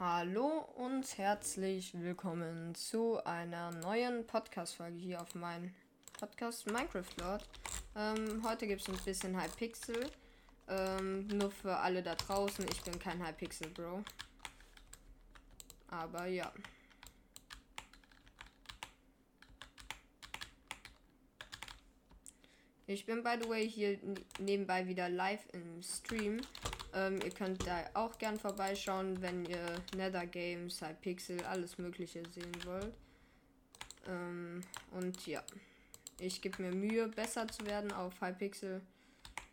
Hallo und herzlich willkommen zu einer neuen Podcast-Folge hier auf meinem Podcast Minecraft Lord. Ähm, heute gibt es ein bisschen Hypixel. Ähm, nur für alle da draußen, ich bin kein Hypixel Bro. Aber ja. Ich bin by the way hier nebenbei wieder live im Stream. Ähm, ihr könnt da auch gern vorbeischauen, wenn ihr Nether Games, Hypixel, alles Mögliche sehen wollt. Ähm, und ja, ich gebe mir Mühe, besser zu werden auf Hypixel.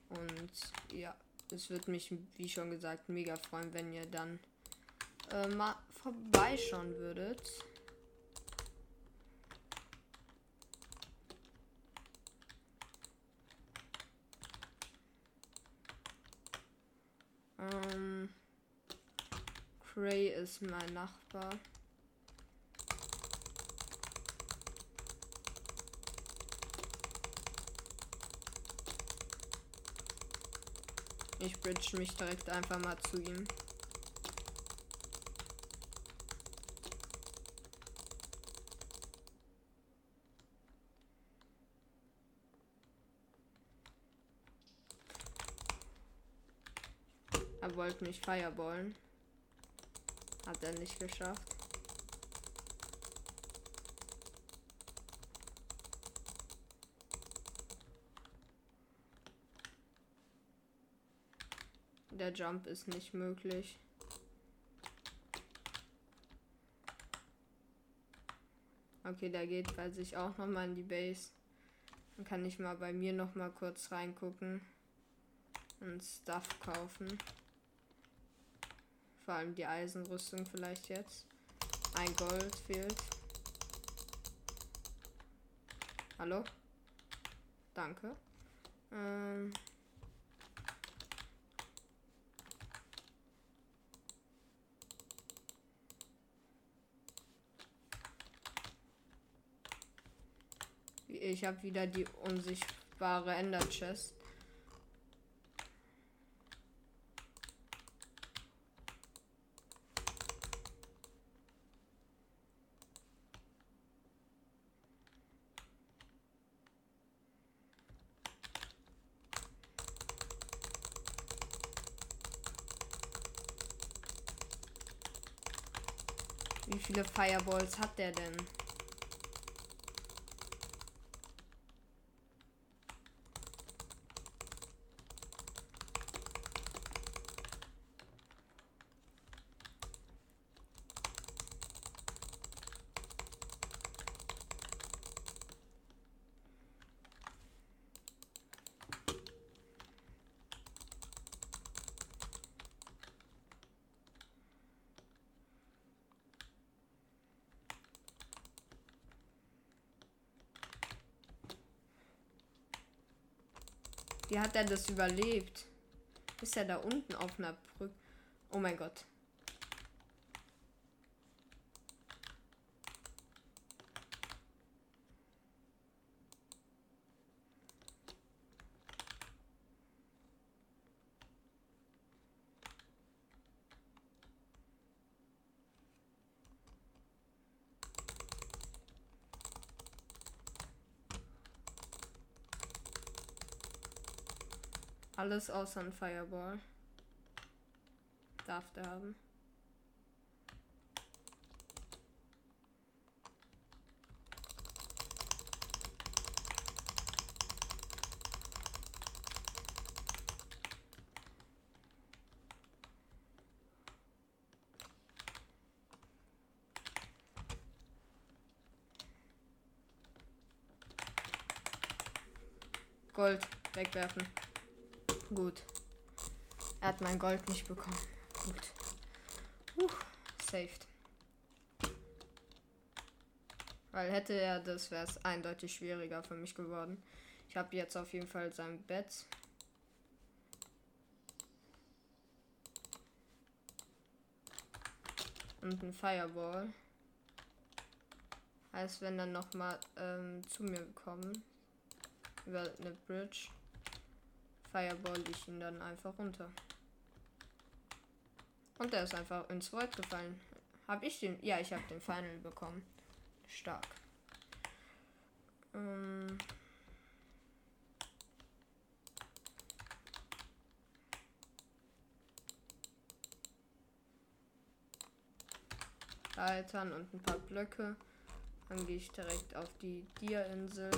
Und ja, es wird mich, wie schon gesagt, mega freuen, wenn ihr dann äh, mal vorbeischauen würdet. Ähm, Cray ist mein Nachbar. Ich bridge mich direkt einfach mal zu ihm. Er wollte mich fireballen. Hat er nicht geschafft. Der Jump ist nicht möglich. Okay, der geht bei sich auch noch mal in die Base. Dann kann ich mal bei mir noch mal kurz reingucken und Stuff kaufen. Vor allem die Eisenrüstung vielleicht jetzt. Ein Gold fehlt. Hallo? Danke. Ähm. Ich habe wieder die unsichtbare Ender Chest. Viele Fireballs hat der denn? Wie hat er das überlebt? Ist er da unten auf einer Brücke? Oh mein Gott. Alles außer ein Fireball. Darf der haben. Gold wegwerfen. Gut. Er hat mein Gold nicht bekommen. Gut. Uh, saved. Weil hätte er das, wäre es eindeutig schwieriger für mich geworden. Ich habe jetzt auf jeden Fall sein Bett. Und ein Fireball. Heißt, wenn dann noch mal ähm, zu mir kommen über eine Bridge, Fireball ich ihn dann einfach runter. Und der ist einfach ins Void gefallen. Hab ich den? Ja, ich habe den Final bekommen. Stark. Ähm Leitern und ein paar Blöcke. Dann gehe ich direkt auf die Dia-Insel.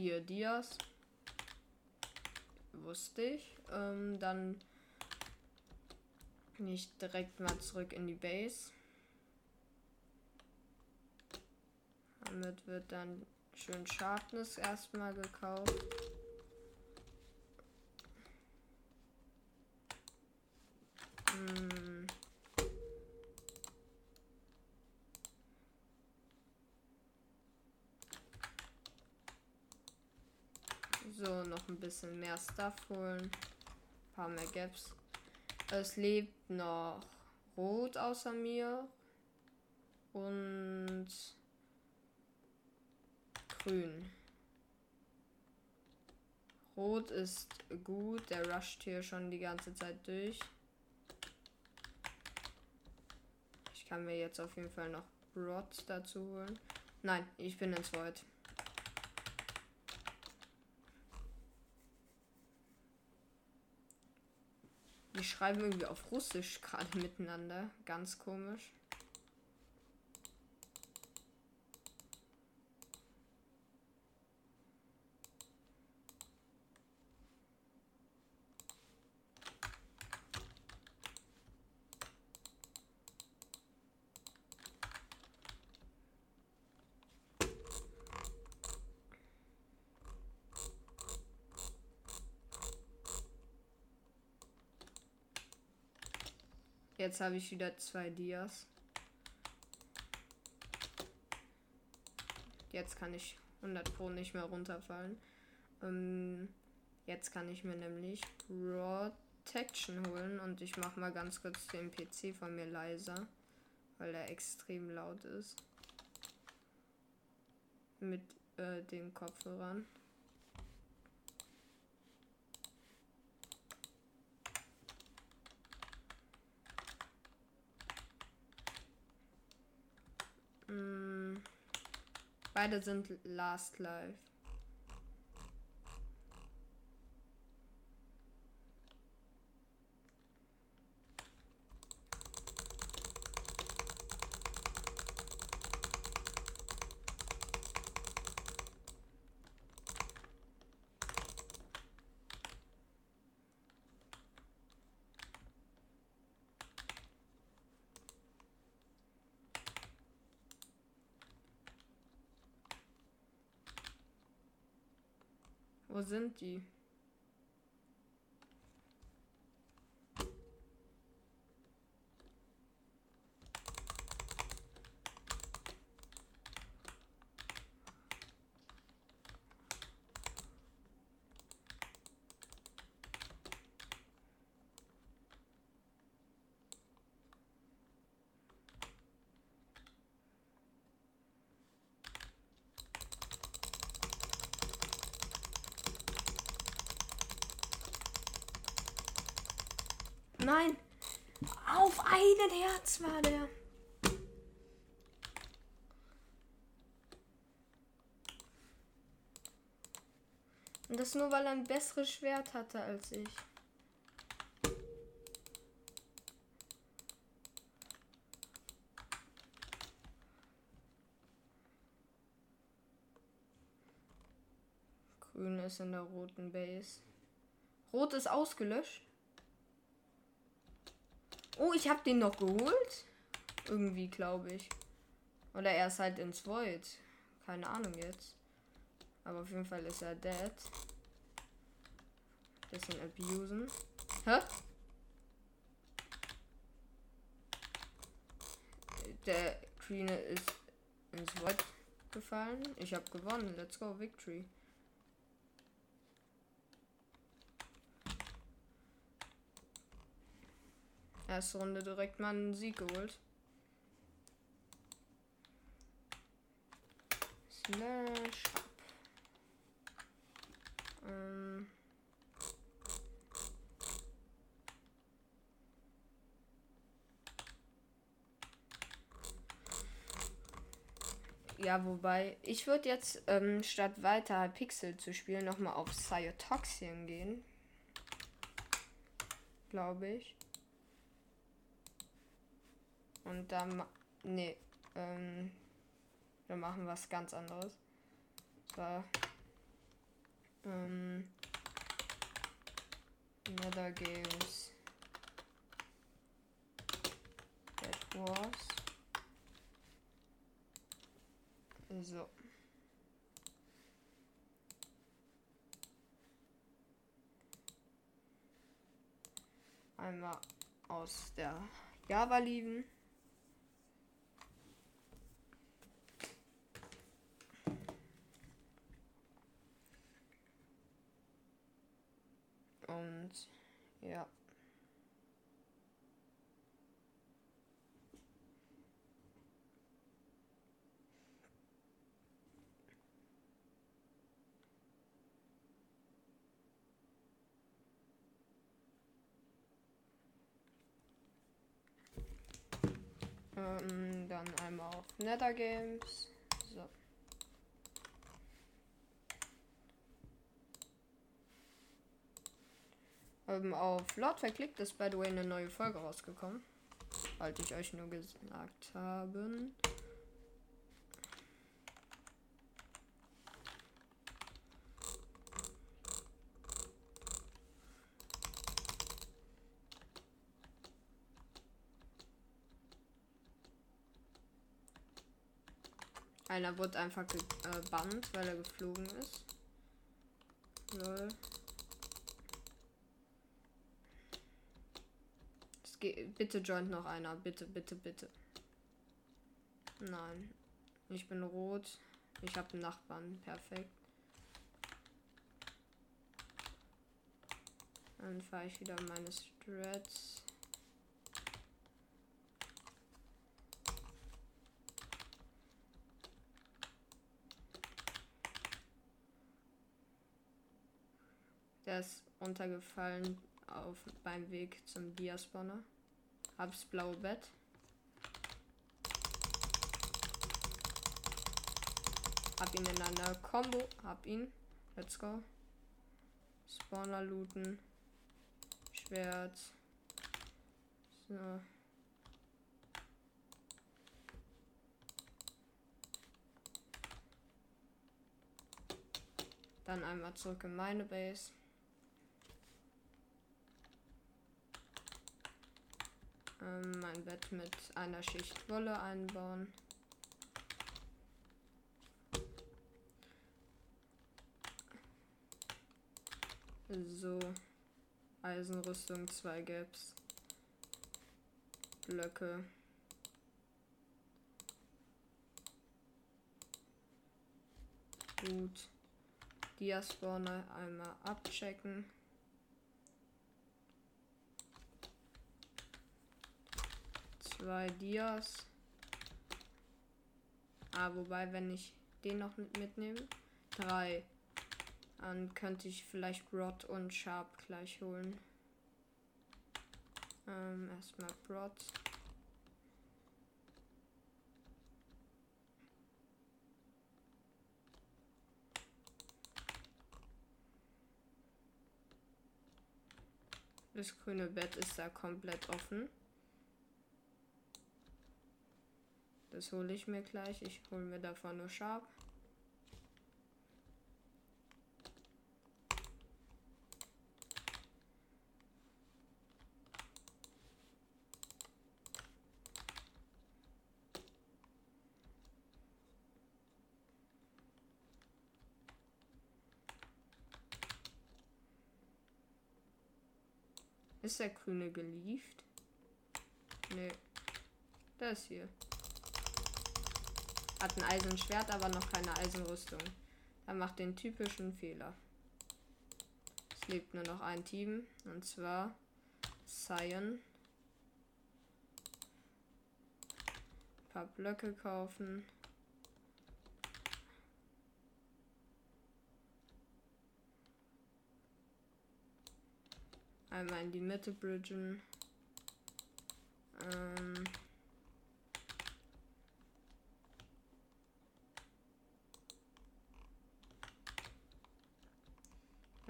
Vier Dias. Wusste ich. Ähm, dann nicht direkt mal zurück in die Base. Damit wird dann schön Sharpness erstmal gekauft. So, noch ein bisschen mehr Stuff holen. Ein paar mehr Gaps. Es lebt noch Rot außer mir. Und Grün. Rot ist gut. Der rusht hier schon die ganze Zeit durch. Ich kann mir jetzt auf jeden Fall noch Rot dazu holen. Nein, ich bin ins Void. Die schreiben irgendwie auf Russisch gerade miteinander. Ganz komisch. Jetzt habe ich wieder zwei Dias. Jetzt kann ich 100 Pro nicht mehr runterfallen. Ähm, jetzt kann ich mir nämlich Protection holen und ich mache mal ganz kurz den PC von mir leiser, weil er extrem laut ist. Mit äh, den Kopfhörern. Beide sind Last Life. Wo sind Nein. Auf einen Herz war der. Und das nur, weil er ein besseres Schwert hatte als ich. Grün ist in der roten Base. Rot ist ausgelöscht. Oh, ich habe den noch geholt. Irgendwie, glaube ich. Oder er ist halt ins Void. Keine Ahnung jetzt. Aber auf jeden Fall ist er dead. Bisschen abusen. Hä? Der Queen ist ins Void gefallen. Ich habe gewonnen. Let's go, Victory. Erste Runde direkt mal einen Sieg geholt. Slash. Ähm. Ja, wobei, ich würde jetzt ähm, statt weiter Pixel zu spielen nochmal auf Cytoxin gehen. Glaube ich. Und dann. Nee. Ähm, wir machen was ganz anderes. So. Ähm, Nether Games. That was. So. Einmal aus der Java lieben. Und ja. Ähm, dann einmal auf Nether Games. Ähm, auf Lord verklickt ist by the way eine neue Folge rausgekommen. Wollte ich euch nur gesagt haben. Einer wurde einfach gebannt, weil er geflogen ist. Lol. Bitte joint noch einer. Bitte, bitte, bitte. Nein. Ich bin rot. Ich habe einen Nachbarn. Perfekt. Dann fahre ich wieder meine Strats. Der ist runtergefallen auf beim Weg zum Diaspawner. Hab's blaue Bett. Hab ihn in einer Combo. Hab ihn. Let's go. Spawner looten. Schwert. So. Dann einmal zurück in meine Base. Ähm, mein Bett mit einer Schicht Wolle einbauen. So. Eisenrüstung, zwei Gaps. Blöcke. Gut. Diaspawner einmal abchecken. Zwei Dias. Ah, wobei, wenn ich den noch mit mitnehme. Drei. Dann könnte ich vielleicht Rod und Sharp gleich holen. Ähm, erstmal Rod. Das grüne Bett ist da komplett offen. Das hole ich mir gleich. Ich hole mir davon nur Sharp. Ist der grüne gelieft? Nee. Das hier. Hat ein Eisenschwert, aber noch keine Eisenrüstung. Er macht den typischen Fehler. Es lebt nur noch ein Team. Und zwar Cyan. Ein paar Blöcke kaufen. Einmal in die Mitte bridgen. Ähm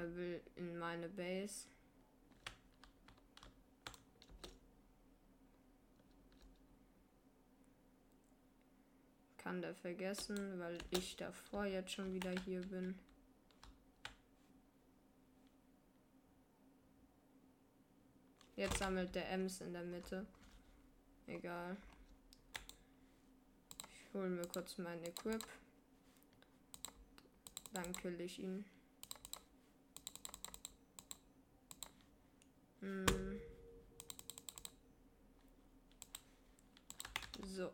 er will in meine Base. Kann der vergessen, weil ich davor jetzt schon wieder hier bin. Jetzt sammelt der Ems in der Mitte. Egal. Ich hole mir kurz mein Equip. Dann kill ich ihn. So.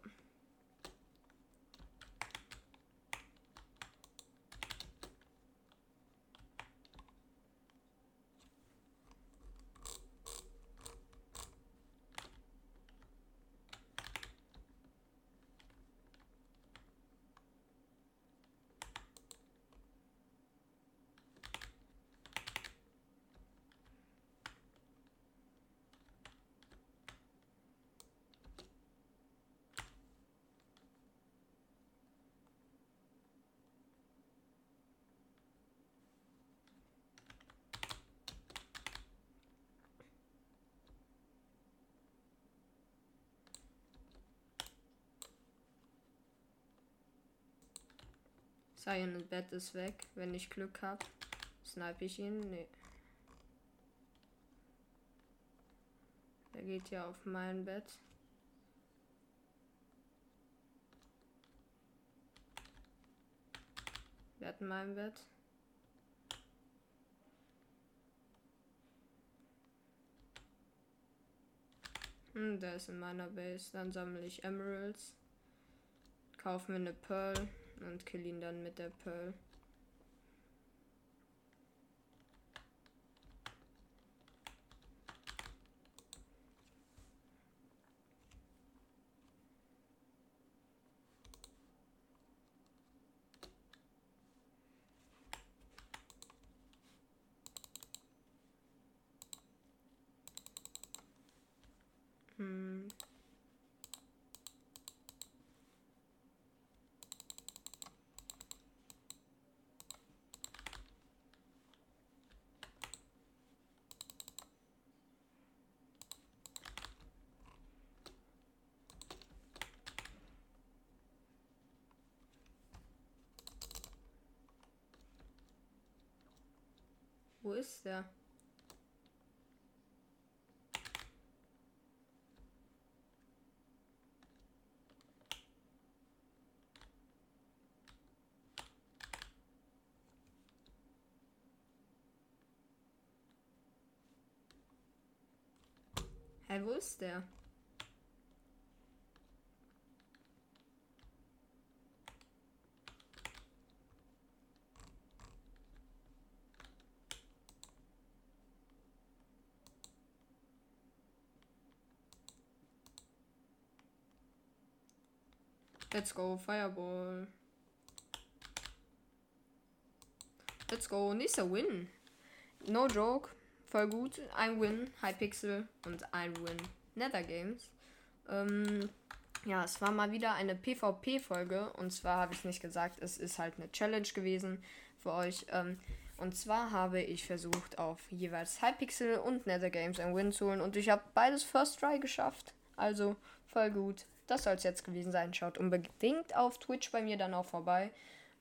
Sein Bett ist weg. Wenn ich Glück habe, snipe ich ihn. Nee. Er geht ja auf mein Bett. Wer hat mein Bett? Hm, der ist in meiner Base. Dann sammle ich Emeralds. Kaufe mir eine Pearl und kill ihn dann mit der Pearl. Hm. Wo ist der? Hä, wo ist der? Let's go, Fireball. Let's go, nächster Win. No joke. Voll gut. Ein Win, Hypixel und ein Win, Nether Games. Ähm, ja, es war mal wieder eine PvP-Folge. Und zwar habe ich nicht gesagt, es ist halt eine Challenge gewesen für euch. Ähm, und zwar habe ich versucht, auf jeweils Hypixel und Nether Games ein Win zu holen. Und ich habe beides First Try geschafft. Also voll gut. Das soll es jetzt gewesen sein. Schaut unbedingt auf Twitch bei mir dann auch vorbei.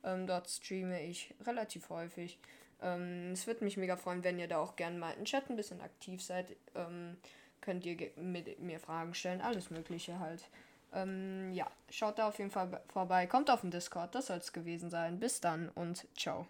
Ähm, dort streame ich relativ häufig. Ähm, es würde mich mega freuen, wenn ihr da auch gerne mal im Chat ein bisschen aktiv seid. Ähm, könnt ihr mit mir Fragen stellen, alles Mögliche halt. Ähm, ja, schaut da auf jeden Fall vorbei. Kommt auf den Discord, das soll es gewesen sein. Bis dann und ciao.